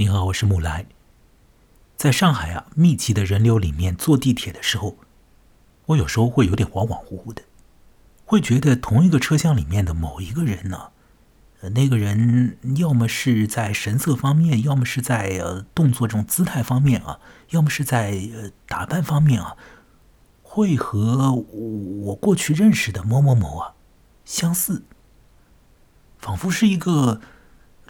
您好，我是木来。在上海啊，密集的人流里面坐地铁的时候，我有时候会有点恍恍惚惚的，会觉得同一个车厢里面的某一个人呢，呃，那个人要么是在神色方面，要么是在呃动作这种姿态方面啊，要么是在呃打扮方面啊，会和我过去认识的某某某啊相似，仿佛是一个。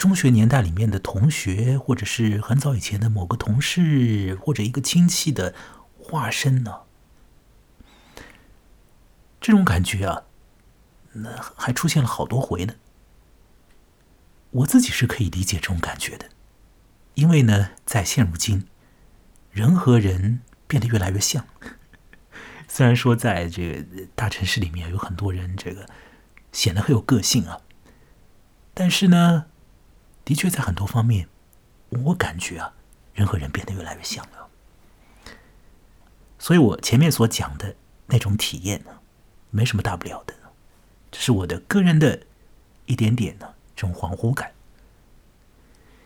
中学年代里面的同学，或者是很早以前的某个同事，或者一个亲戚的化身呢？这种感觉啊，那还出现了好多回呢。我自己是可以理解这种感觉的，因为呢，在现如今，人和人变得越来越像。虽然说在这个大城市里面有很多人，这个显得很有个性啊，但是呢。的确，在很多方面，我感觉啊，人和人变得越来越像了。所以我前面所讲的那种体验呢，没什么大不了的，这是我的个人的一点点呢这种恍惚感。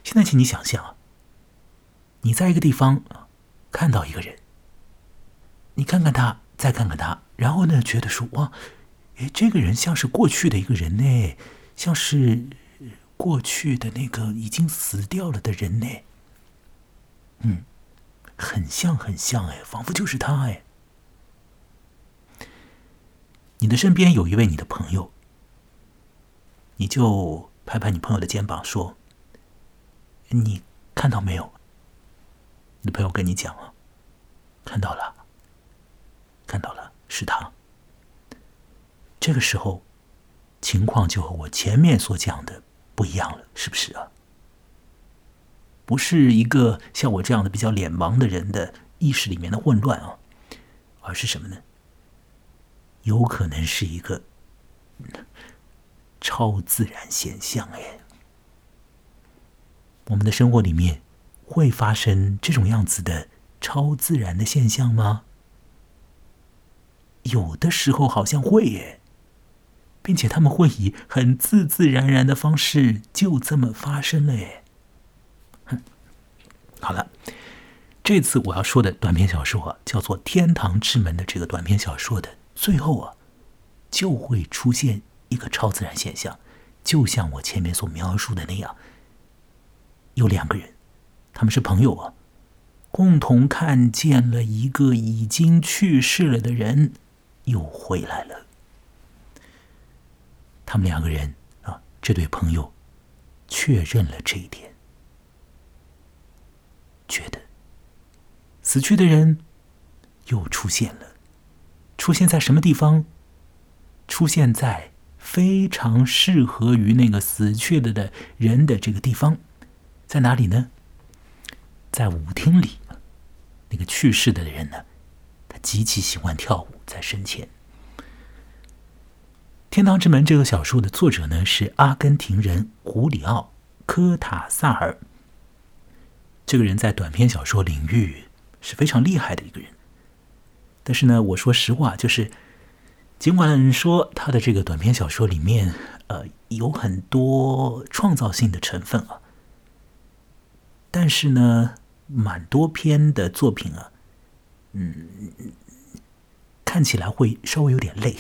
现在，请你想象啊，你在一个地方看到一个人，你看看他，再看看他，然后呢，觉得说哇，哎，这个人像是过去的一个人呢，像是。过去的那个已经死掉了的人呢？嗯，很像，很像，哎，仿佛就是他，哎。你的身边有一位你的朋友，你就拍拍你朋友的肩膀说：“你看到没有？”你的朋友跟你讲啊，看到了，看到了，是他。这个时候，情况就和我前面所讲的。不一样了，是不是啊？不是一个像我这样的比较脸盲的人的意识里面的混乱啊，而是什么呢？有可能是一个超自然现象哎。我们的生活里面会发生这种样子的超自然的现象吗？有的时候好像会耶。并且他们会以很自自然然的方式就这么发生了耶。哼，好了，这次我要说的短篇小说啊，叫做《天堂之门》的这个短篇小说的最后啊，就会出现一个超自然现象，就像我前面所描述的那样，有两个人，他们是朋友啊，共同看见了一个已经去世了的人又回来了。他们两个人啊，这对朋友确认了这一点，觉得死去的人又出现了，出现在什么地方？出现在非常适合于那个死去了的人的这个地方，在哪里呢？在舞厅里。那个去世的人呢，他极其喜欢跳舞，在生前。《天堂之门》这个小说的作者呢是阿根廷人胡里奥·科塔萨尔。这个人在短篇小说领域是非常厉害的一个人。但是呢，我说实话，就是尽管说他的这个短篇小说里面呃有很多创造性的成分啊，但是呢，蛮多篇的作品啊，嗯，看起来会稍微有点累。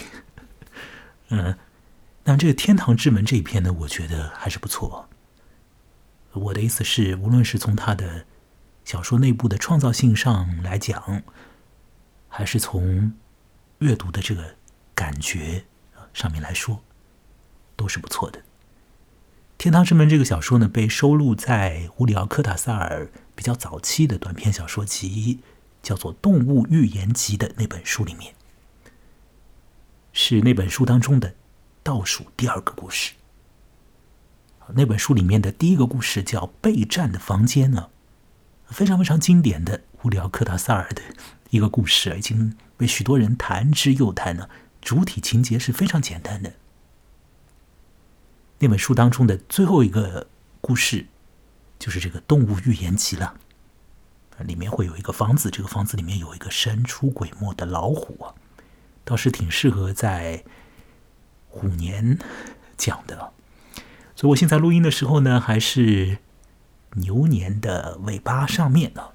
嗯，那这个《天堂之门》这一篇呢，我觉得还是不错。我的意思是，无论是从他的小说内部的创造性上来讲，还是从阅读的这个感觉上面来说，都是不错的。《天堂之门》这个小说呢，被收录在乌里奥·科塔萨尔比较早期的短篇小说集，叫做《动物寓言集》的那本书里面。是那本书当中的倒数第二个故事。那本书里面的第一个故事叫《备战的房间》呢，非常非常经典的乌里奥·科塔萨尔的一个故事，已经被许多人谈之又谈了。主体情节是非常简单的。那本书当中的最后一个故事，就是这个动物寓言集了。里面会有一个房子，这个房子里面有一个神出鬼没的老虎啊。倒是挺适合在虎年讲的，所以我现在录音的时候呢，还是牛年的尾巴上面呢。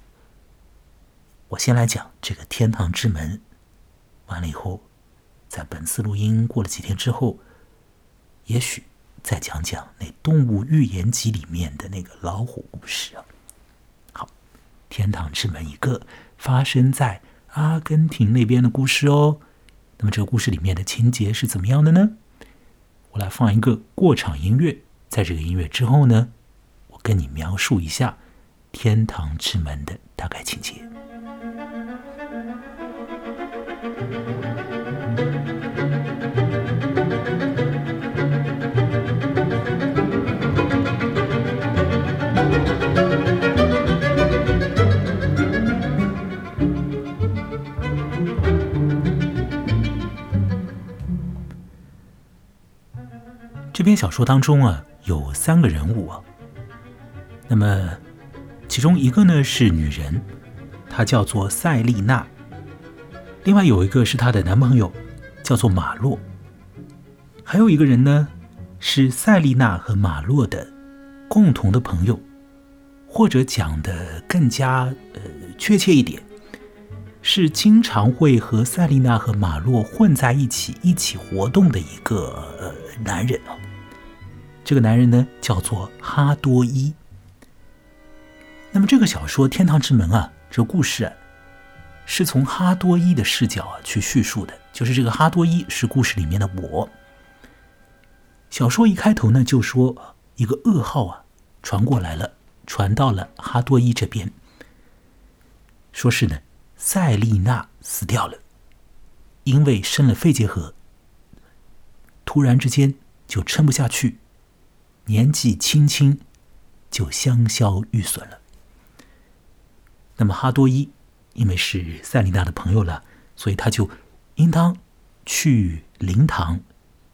我先来讲这个天堂之门，完了以后，在本次录音过了几天之后，也许再讲讲那《动物寓言集》里面的那个老虎故事啊。好，天堂之门一个发生在阿根廷那边的故事哦。那么这个故事里面的情节是怎么样的呢？我来放一个过场音乐，在这个音乐之后呢，我跟你描述一下天堂之门的大概情节。篇小说当中啊，有三个人物啊。那么，其中一个呢是女人，她叫做塞丽娜。另外有一个是她的男朋友，叫做马洛。还有一个人呢，是塞丽娜和马洛的共同的朋友，或者讲的更加呃确切一点，是经常会和塞丽娜和马洛混在一起一起活动的一个呃男人啊。这个男人呢叫做哈多伊。那么这个小说《天堂之门》啊，这故事啊。是从哈多伊的视角啊去叙述的，就是这个哈多伊是故事里面的我。小说一开头呢就说一个噩耗啊传过来了，传到了哈多伊这边，说是呢塞丽娜死掉了，因为生了肺结核，突然之间就撑不下去，年纪轻轻就香消玉损了。那么哈多伊。因为是塞琳娜的朋友了，所以他就应当去灵堂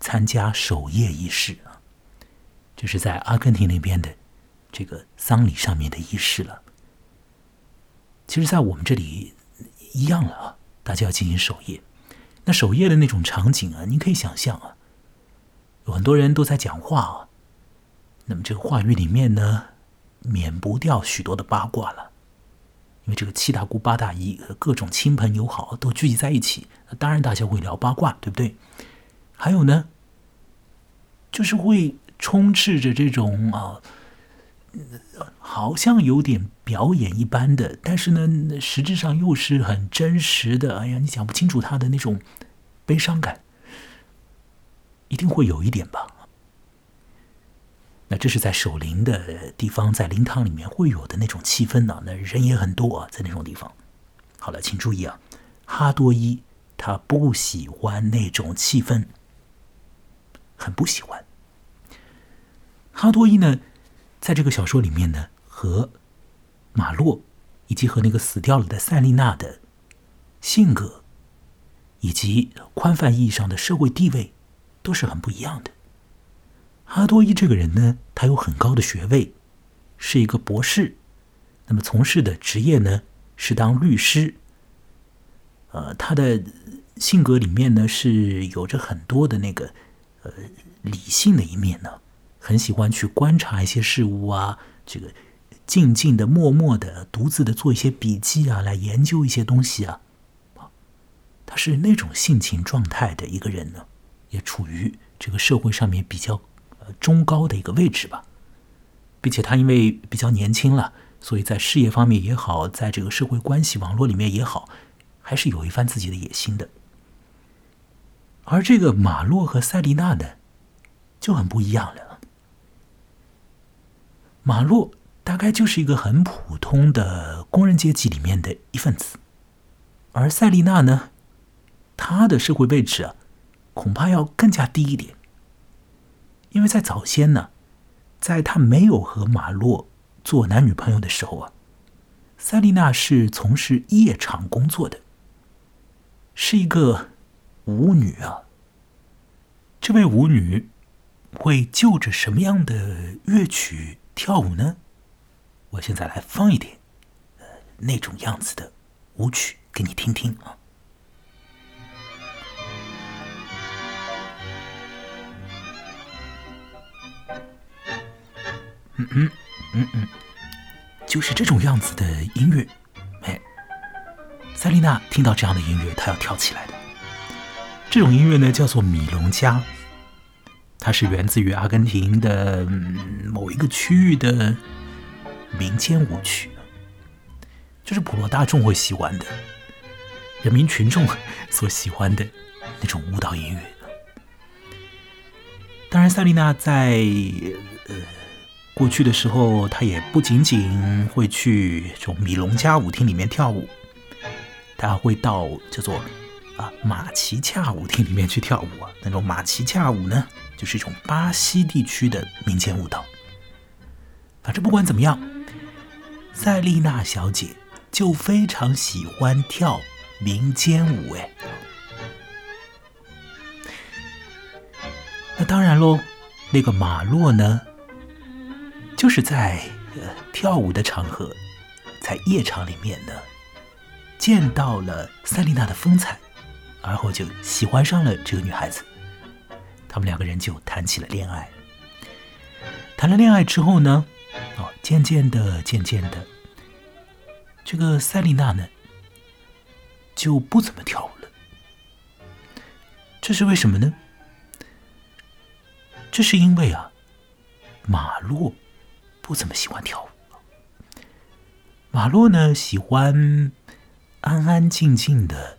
参加守夜仪式啊。这是在阿根廷那边的这个丧礼上面的仪式了。其实，在我们这里一样了啊，大家要进行守夜。那守夜的那种场景啊，你可以想象啊，有很多人都在讲话啊。那么这个话语里面呢，免不掉许多的八卦了。因为这个七大姑八大姨各种亲朋友好都聚集在一起，那当然大家会聊八卦，对不对？还有呢，就是会充斥着这种啊，好像有点表演一般的，但是呢，实质上又是很真实的。哎呀，你讲不清楚他的那种悲伤感，一定会有一点吧。那这是在守灵的地方，在灵堂里面会有的那种气氛呢。那人也很多啊，在那种地方。好了，请注意啊，哈多伊他不喜欢那种气氛，很不喜欢。哈多伊呢，在这个小说里面呢，和马洛以及和那个死掉了的塞丽娜的性格，以及宽泛意义上的社会地位，都是很不一样的。哈多伊这个人呢，他有很高的学位，是一个博士。那么从事的职业呢是当律师。呃，他的性格里面呢是有着很多的那个呃理性的一面呢，很喜欢去观察一些事物啊，这个静静的、默默的、独自的做一些笔记啊，来研究一些东西啊。他是那种性情状态的一个人呢，也处于这个社会上面比较。中高的一个位置吧，并且他因为比较年轻了，所以在事业方面也好，在这个社会关系网络里面也好，还是有一番自己的野心的。而这个马洛和塞丽娜呢，就很不一样了。马洛大概就是一个很普通的工人阶级里面的一份子，而塞丽娜呢，她的社会位置啊，恐怕要更加低一点。因为在早先呢，在他没有和马洛做男女朋友的时候啊，塞丽娜是从事夜场工作的，是一个舞女啊。这位舞女会就着什么样的乐曲跳舞呢？我现在来放一点，那种样子的舞曲给你听听啊。嗯嗯嗯嗯，就是这种样子的音乐。哎，塞丽娜听到这样的音乐，她要跳起来的。这种音乐呢，叫做米隆加，它是源自于阿根廷的某一个区域的民间舞曲，就是普罗大众会喜欢的，人民群众 所喜欢的那种舞蹈音乐。当然，塞丽娜在呃过去的时候，她也不仅仅会去这种米隆加舞厅里面跳舞，她会到叫做。啊，马奇恰舞厅里面去跳舞啊，那种马奇恰舞呢，就是一种巴西地区的民间舞蹈。反正不管怎么样，塞丽娜小姐就非常喜欢跳民间舞哎。那当然喽，那个马洛呢，就是在呃跳舞的场合，在夜场里面呢，见到了塞丽娜的风采。而后就喜欢上了这个女孩子，他们两个人就谈起了恋爱。谈了恋爱之后呢，哦，渐渐的，渐渐的，这个塞丽娜呢就不怎么跳舞了。这是为什么呢？这是因为啊，马洛不怎么喜欢跳舞。马洛呢喜欢安安静静的。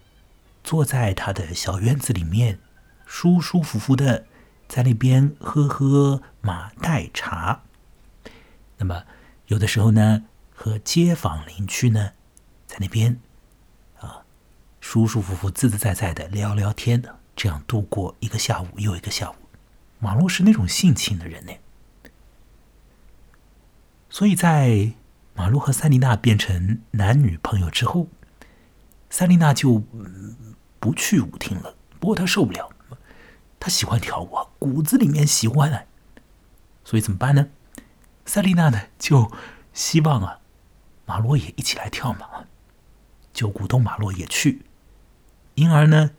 坐在他的小院子里面，舒舒服服的在那边喝喝马黛茶。那么有的时候呢，和街坊邻居呢，在那边啊，舒舒服服、自自在在的聊聊天，这样度过一个下午又一个下午。马洛是那种性情的人呢，所以在马洛和塞丽娜变成男女朋友之后，塞丽娜就。不去舞厅了，不过她受不了，她喜欢跳舞，骨子里面喜欢啊，所以怎么办呢？塞丽娜呢就希望啊，马洛也一起来跳嘛，就鼓动马洛也去，因而呢，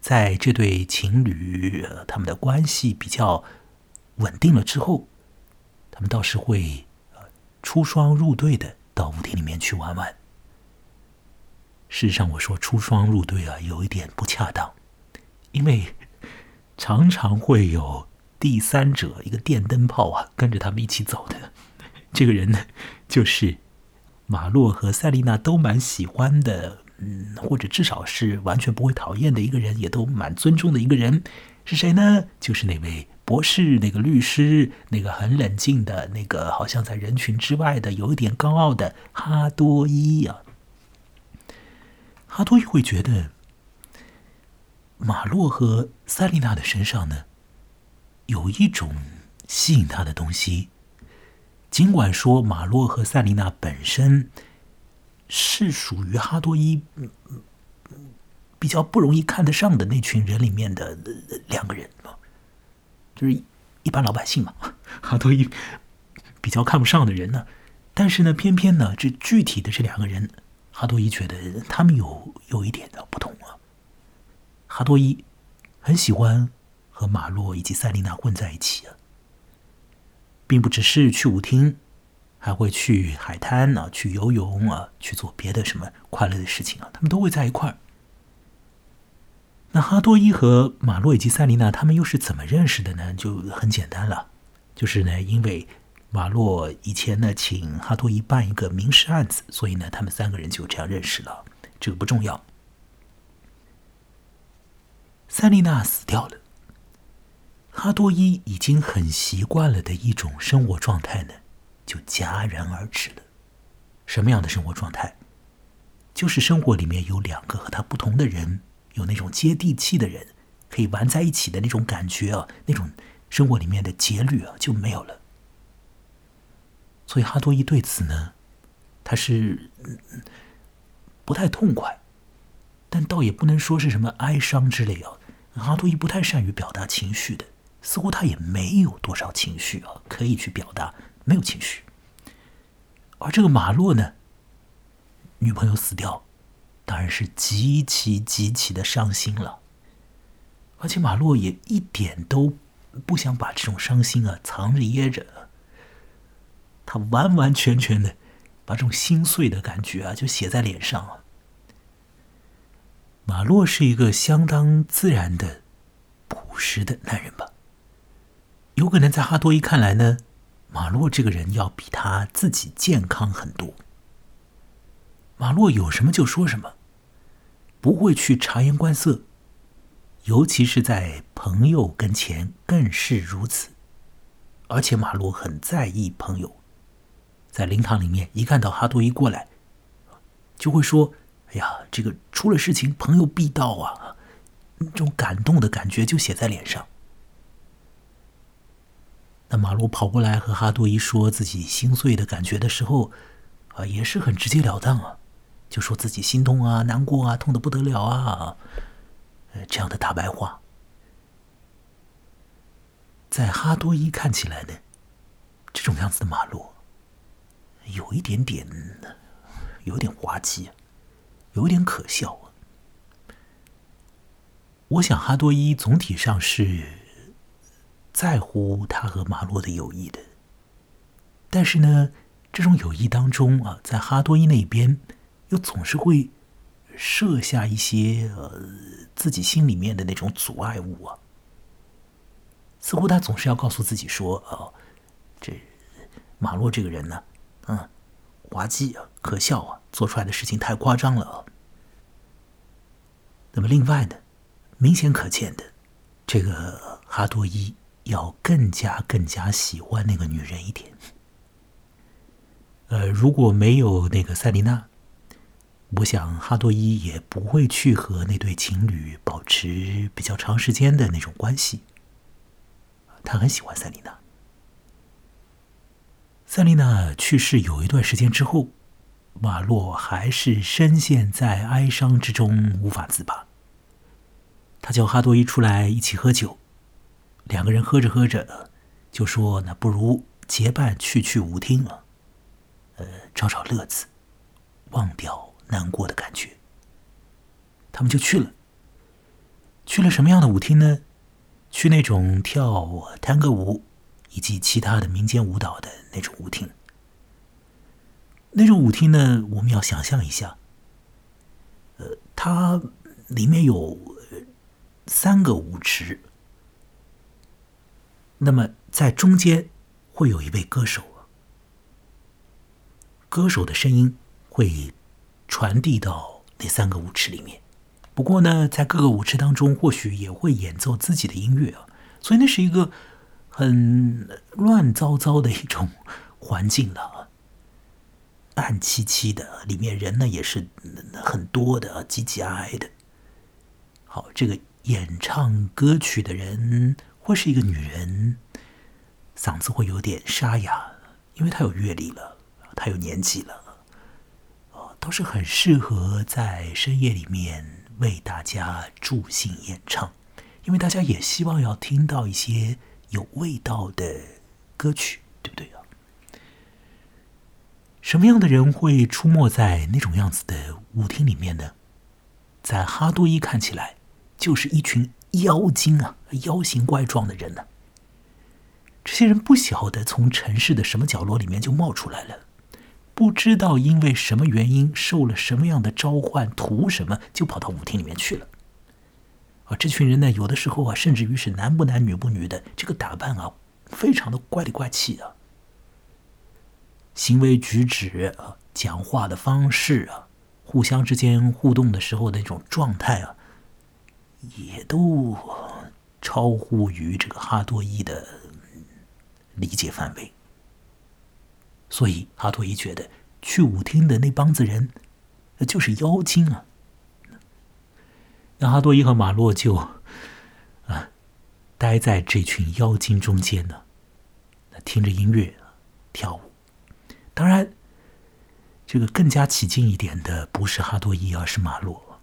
在这对情侣他们的关系比较稳定了之后，他们倒是会出双入对的到舞厅里面去玩玩。事实上，我说出双入对啊，有一点不恰当，因为常常会有第三者，一个电灯泡啊，跟着他们一起走的。这个人呢，就是马洛和塞丽娜都蛮喜欢的，嗯，或者至少是完全不会讨厌的一个人，也都蛮尊重的一个人，是谁呢？就是那位博士，那个律师，那个很冷静的，那个好像在人群之外的，有一点高傲的哈多伊啊。哈多伊会觉得，马洛和塞丽娜的身上呢，有一种吸引他的东西。尽管说马洛和塞丽娜本身是属于哈多伊比较不容易看得上的那群人里面的两个人嘛，就是一般老百姓嘛，哈多伊比较看不上的人呢。但是呢，偏偏呢，这具体的这两个人。哈多伊觉得他们有有一点的不同啊。哈多伊很喜欢和马洛以及塞琳娜混在一起啊，并不只是去舞厅，还会去海滩啊，去游泳啊，去做别的什么快乐的事情啊，他们都会在一块儿。那哈多伊和马洛以及塞琳娜他们又是怎么认识的呢？就很简单了，就是呢，因为。马洛以前呢，请哈多伊办一个民事案子，所以呢，他们三个人就这样认识了。这个不重要。塞丽娜死掉了，哈多伊已经很习惯了的一种生活状态呢，就戛然而止了。什么样的生活状态？就是生活里面有两个和他不同的人，有那种接地气的人，可以玩在一起的那种感觉啊，那种生活里面的节律啊，就没有了。所以哈多伊对此呢，他是不太痛快，但倒也不能说是什么哀伤之类啊。哈多伊不太善于表达情绪的，似乎他也没有多少情绪啊，可以去表达，没有情绪。而这个马洛呢，女朋友死掉，当然是极其极其的伤心了。而且马洛也一点都不想把这种伤心啊藏着掖着。他完完全全的把这种心碎的感觉啊，就写在脸上啊。马洛是一个相当自然的、朴实的男人吧？有可能在哈多伊看来呢，马洛这个人要比他自己健康很多。马洛有什么就说什么，不会去察言观色，尤其是在朋友跟前更是如此。而且马洛很在意朋友，在灵堂里面一看到哈多伊过来，就会说。哎呀，这个出了事情，朋友必到啊！那种感动的感觉就写在脸上。那马洛跑过来和哈多伊说自己心碎的感觉的时候，啊，也是很直截了当啊，就说自己心痛啊、难过啊、痛的不得了啊，呃，这样的大白话，在哈多伊看起来呢，这种样子的马洛，有一点点，有点滑稽。有点可笑啊！我想哈多伊总体上是在乎他和马洛的友谊的，但是呢，这种友谊当中啊，在哈多伊那边又总是会设下一些呃自己心里面的那种阻碍物啊，似乎他总是要告诉自己说：“哦，这马洛这个人呢，嗯，滑稽啊，可笑啊，做出来的事情太夸张了啊。”那么，另外呢，明显可见的，这个哈多伊要更加更加喜欢那个女人一点。呃，如果没有那个塞琳娜，我想哈多伊也不会去和那对情侣保持比较长时间的那种关系。他很喜欢塞琳娜。塞琳娜去世有一段时间之后，马洛还是深陷在哀伤之中，无法自拔。他叫哈多伊出来一起喝酒，两个人喝着喝着，就说：“那不如结伴去去舞厅啊，呃，找找乐子，忘掉难过的感觉。”他们就去了。去了什么样的舞厅呢？去那种跳探戈舞以及其他的民间舞蹈的那种舞厅。那种舞厅呢，我们要想象一下，呃，它里面有。三个舞池，那么在中间会有一位歌手，歌手的声音会传递到那三个舞池里面。不过呢，在各个舞池当中，或许也会演奏自己的音乐啊，所以那是一个很乱糟糟的一种环境了，暗漆漆的，里面人呢也是很多的，挤挤挨挨的。好，这个。演唱歌曲的人会是一个女人，嗓子会有点沙哑，因为她有阅历了，她有年纪了，都是很适合在深夜里面为大家助兴演唱，因为大家也希望要听到一些有味道的歌曲，对不对啊？什么样的人会出没在那种样子的舞厅里面呢？在哈多伊看起来。就是一群妖精啊，妖形怪状的人呢。这些人不晓得从城市的什么角落里面就冒出来了，不知道因为什么原因受了什么样的召唤，图什么就跑到舞厅里面去了。啊，这群人呢，有的时候啊，甚至于是男不男女不女的，这个打扮啊，非常的怪里怪气的，行为举止啊，讲话的方式啊，互相之间互动的时候那种状态啊。也都超乎于这个哈多伊的理解范围，所以哈多伊觉得去舞厅的那帮子人就是妖精啊。那哈多伊和马洛就啊待在这群妖精中间呢，听着音乐跳舞。当然，这个更加起劲一点的不是哈多伊，而是马洛。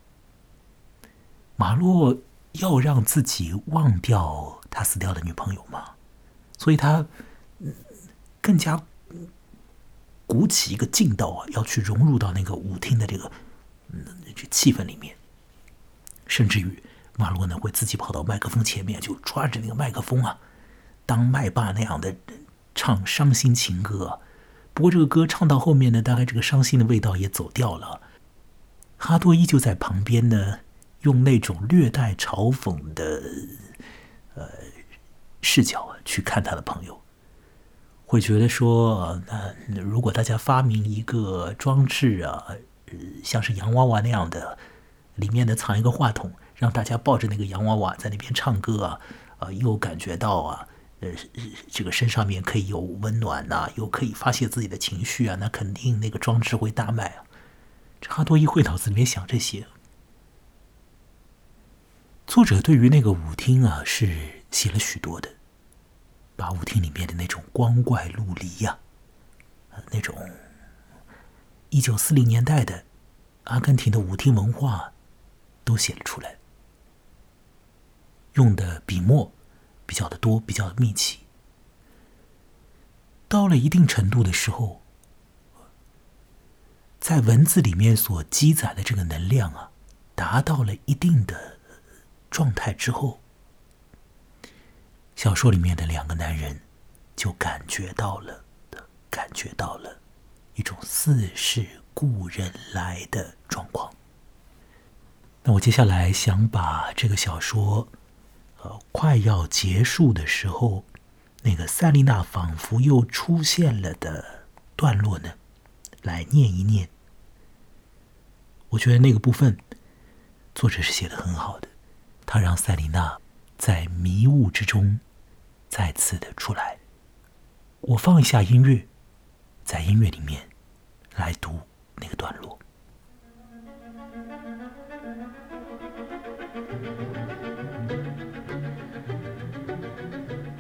马洛要让自己忘掉他死掉的女朋友嘛？所以他更加鼓起一个劲道啊，要去融入到那个舞厅的这个嗯这气氛里面。甚至于马洛呢，会自己跑到麦克风前面，就抓着那个麦克风啊，当麦霸那样的唱伤心情歌，不过这个歌唱到后面呢，大概这个伤心的味道也走掉了。哈多依旧在旁边呢，用那种略带嘲讽的呃视角去看他的朋友，会觉得说，那如果大家发明一个装置啊，像是洋娃娃那样的，里面的藏一个话筒，让大家抱着那个洋娃娃在那边唱歌啊，啊，又感觉到啊。呃，这个身上面可以有温暖呐，又可以发泄自己的情绪啊，那肯定那个装置会大卖啊。这哈多伊会脑子里面想这些。作者对于那个舞厅啊是写了许多的，把舞厅里面的那种光怪陆离呀，那种一九四零年代的阿根廷的舞厅文化都写了出来，用的笔墨。比较的多，比较的密集。到了一定程度的时候，在文字里面所积载的这个能量啊，达到了一定的状态之后，小说里面的两个男人就感觉到了，感觉到了一种似是故人来的状况。那我接下来想把这个小说。呃快要结束的时候，那个塞丽娜仿佛又出现了的段落呢，来念一念。我觉得那个部分，作者是写的很好的，他让塞丽娜在迷雾之中再次的出来。我放一下音乐，在音乐里面来读那个段落。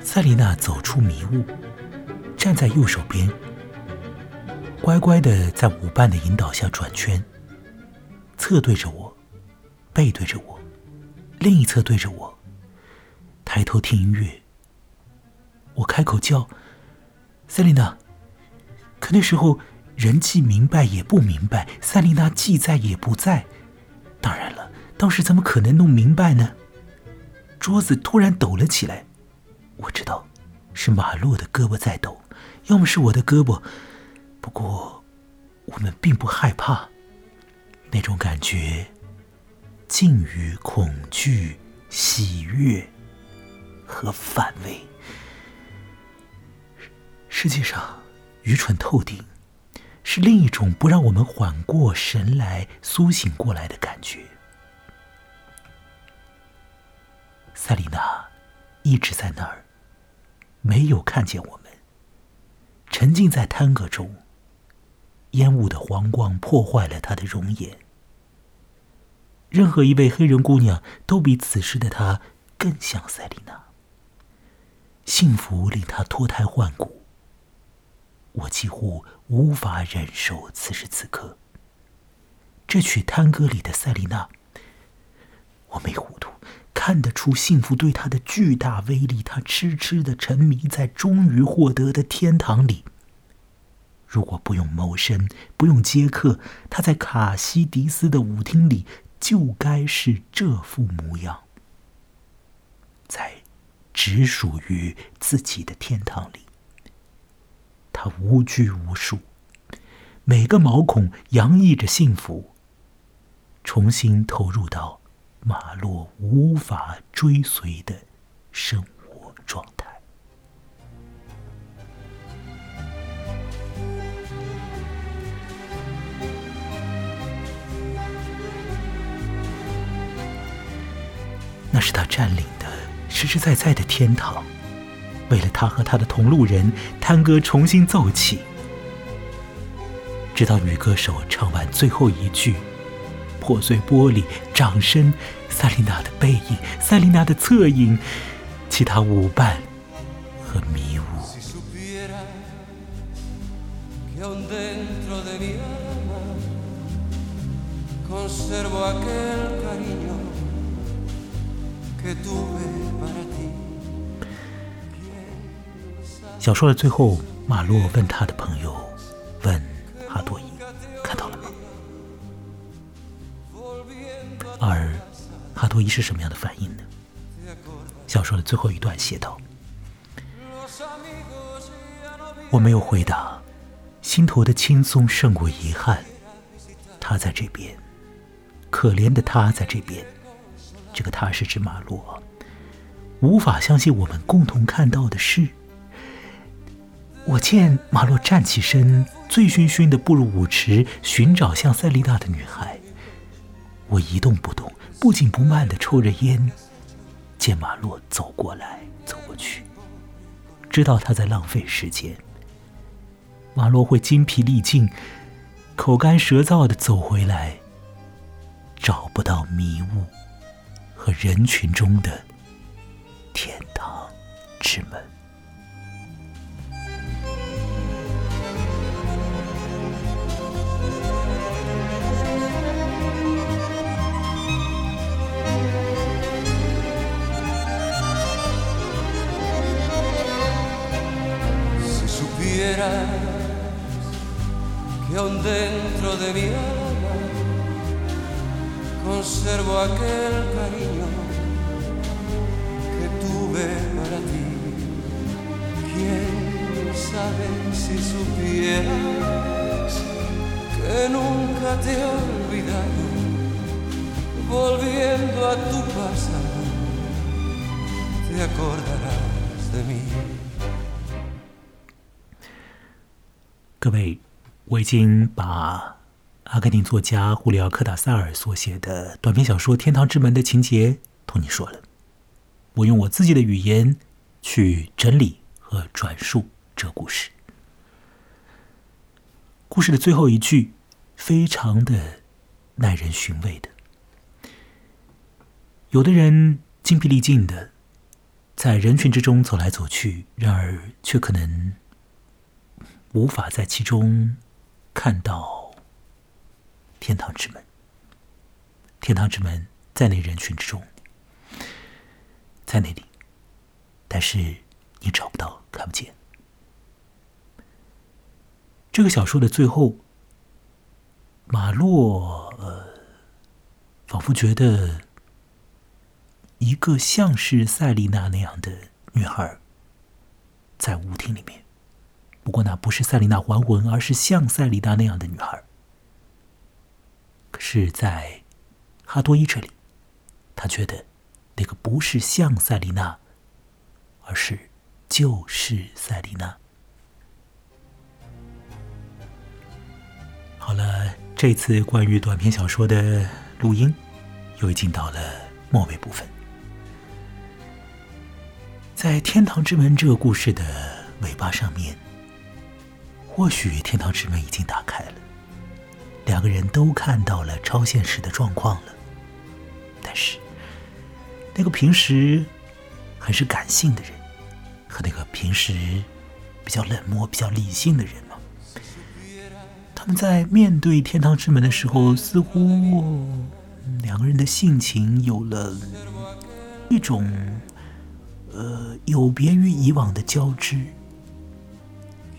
塞丽娜走出迷雾，站在右手边，乖乖的在舞伴的引导下转圈，侧对着我，背对着我，另一侧对着我，抬头听音乐。我开口叫：“塞琳娜。”可那时候人既明白也不明白，塞琳娜既在也不在。当然了，当时怎么可能弄明白呢？桌子突然抖了起来。我知道，是马洛的胳膊在抖，要么是我的胳膊。不过，我们并不害怕。那种感觉，近于恐惧、喜悦和反胃。世界上愚蠢透顶，是另一种不让我们缓过神来、苏醒过来的感觉。塞丽娜一直在那儿。没有看见我们，沉浸在贪歌中。烟雾的黄光破坏了她的容颜。任何一位黑人姑娘都比此时的她更像塞琳娜。幸福令她脱胎换骨。我几乎无法忍受此时此刻。这曲探戈里的塞琳娜，我没糊涂。看得出幸福对她的巨大威力，她痴痴的沉迷在终于获得的天堂里。如果不用谋生，不用接客，她在卡西迪斯的舞厅里就该是这副模样，在只属于自己的天堂里，他无拘无束，每个毛孔洋溢着幸福，重新投入到。马洛无法追随的生活状态。那是他占领的实实在在的天堂。为了他和他的同路人，探戈重新奏起，直到女歌手唱完最后一句。破碎玻璃，掌声，塞琳娜的背影，塞琳娜的侧影，其他舞伴和迷雾。小说的最后，马洛问他的朋友，问哈多伊。看到了吗而哈多伊是什么样的反应呢？小说的最后一段写道：“我没有回答，心头的轻松胜过遗憾。他在这边，可怜的他在这边。这个他是指马洛，无法相信我们共同看到的事。我见马洛站起身，醉醺醺的步入舞池，寻找像塞丽娜的女孩。我一动不动，不紧不慢的抽着烟，见马洛走过来，走过去，知道他在浪费时间。马洛会精疲力尽、口干舌燥的走回来，找不到迷雾和人群中的天堂之门。各位，我已经把阿根廷作家胡里奥·科塔萨尔所写的短篇小说《天堂之门》的情节同你说了。我用我自己的语言去整理和转述这故事。故事的最后一句非常的耐人寻味的。有的人精疲力尽的在人群之中走来走去，然而却可能。无法在其中看到天堂之门。天堂之门在那人群之中，在那里，但是你找不到，看不见。这个小说的最后，马洛呃，仿佛觉得一个像是赛丽娜那样的女孩在舞厅里。面。不过那不是塞琳娜还魂，而是像塞琳娜那样的女孩。可是，在哈多伊这里，他觉得那个不是像塞琳娜，而是就是塞琳娜。好了，这次关于短篇小说的录音又已经到了末尾部分。在《天堂之门》这个故事的尾巴上面。或许天堂之门已经打开了，两个人都看到了超现实的状况了。但是，那个平时很是感性的人，和那个平时比较冷漠、比较理性的人嘛？他们在面对天堂之门的时候，似乎两个人的性情有了一种呃有别于以往的交织，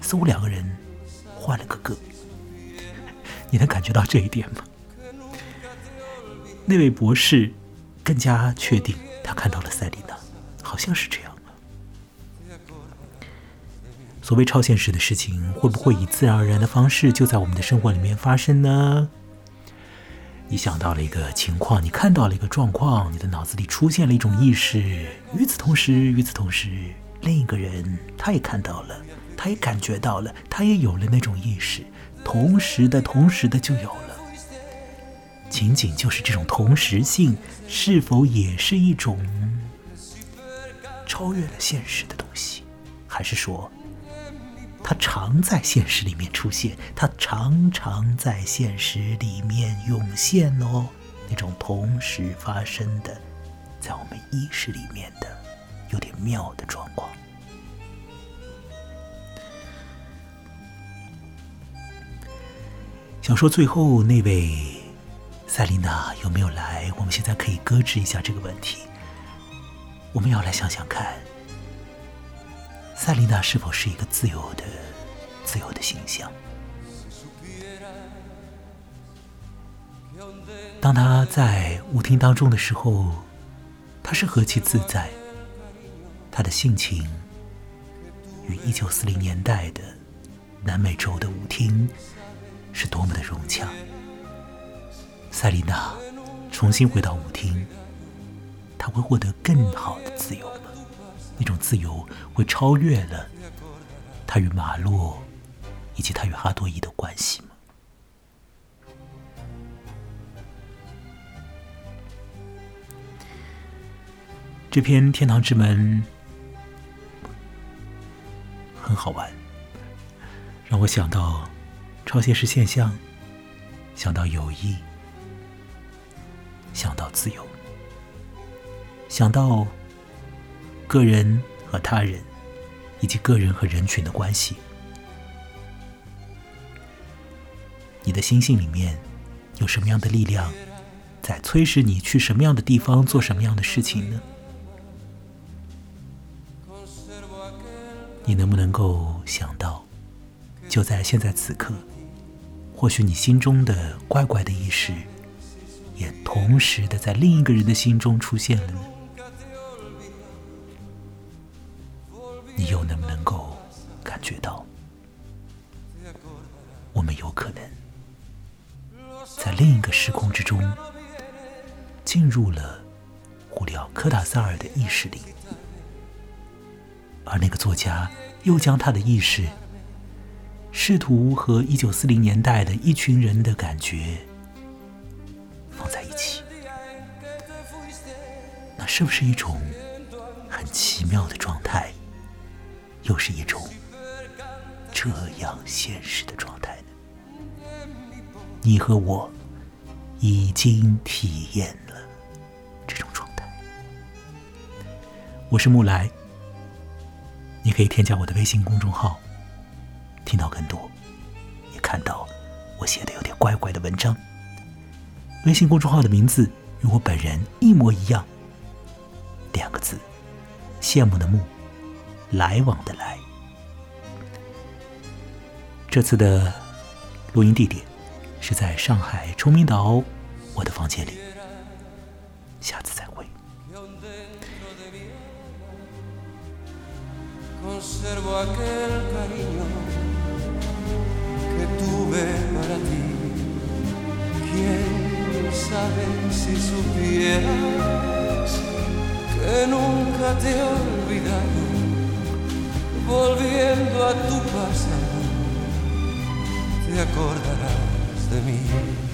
似乎两个人。换了个个，你能感觉到这一点吗？那位博士更加确定，他看到了赛琳娜，好像是这样所谓超现实的事情，会不会以自然而然的方式就在我们的生活里面发生呢？你想到了一个情况，你看到了一个状况，你的脑子里出现了一种意识。与此同时，与此同时，另一个人他也看到了。他也感觉到了，他也有了那种意识，同时的，同时的就有了。仅仅就是这种同时性，是否也是一种超越了现实的东西？还是说，它常在现实里面出现，它常常在现实里面涌现哦？那种同时发生的，在我们意识里面的有点妙的状况。小说最后那位塞琳娜有没有来？我们现在可以搁置一下这个问题。我们要来想想看，塞琳娜是否是一个自由的、自由的形象？当她在舞厅当中的时候，她是何其自在，她的性情与一九四零年代的南美洲的舞厅是多么的融洽。塞琳娜重新回到舞厅，她会获得更好的自由吗？那种自由会超越了她与马洛以及她与哈多伊的关系吗？这篇《天堂之门》很好玩，让我想到超现实现象，想到友谊，想到自由，想到个人和他人，以及个人和人群的关系。你的心性里面有什么样的力量，在催使你去什么样的地方做什么样的事情呢？你能不能够想到，就在现在此刻，或许你心中的怪怪的意识，也同时的在另一个人的心中出现了呢？你又能不能够感觉到，我们有可能在另一个时空之中，进入了胡里奥·科塔萨尔的意识里？而那个作家又将他的意识试图和一九四零年代的一群人的感觉放在一起，那是不是一种很奇妙的状态？又是一种这样现实的状态呢？你和我已经体验了这种状态。我是木来。你可以添加我的微信公众号，听到更多，也看到我写的有点怪怪的文章。微信公众号的名字与我本人一模一样，两个字：羡慕的慕，来往的来。这次的录音地点是在上海崇明岛我的房间里。下次再会。Para ti. Quién sabe si supieras que nunca te he olvidado, volviendo a tu pasado, te acordarás de mí.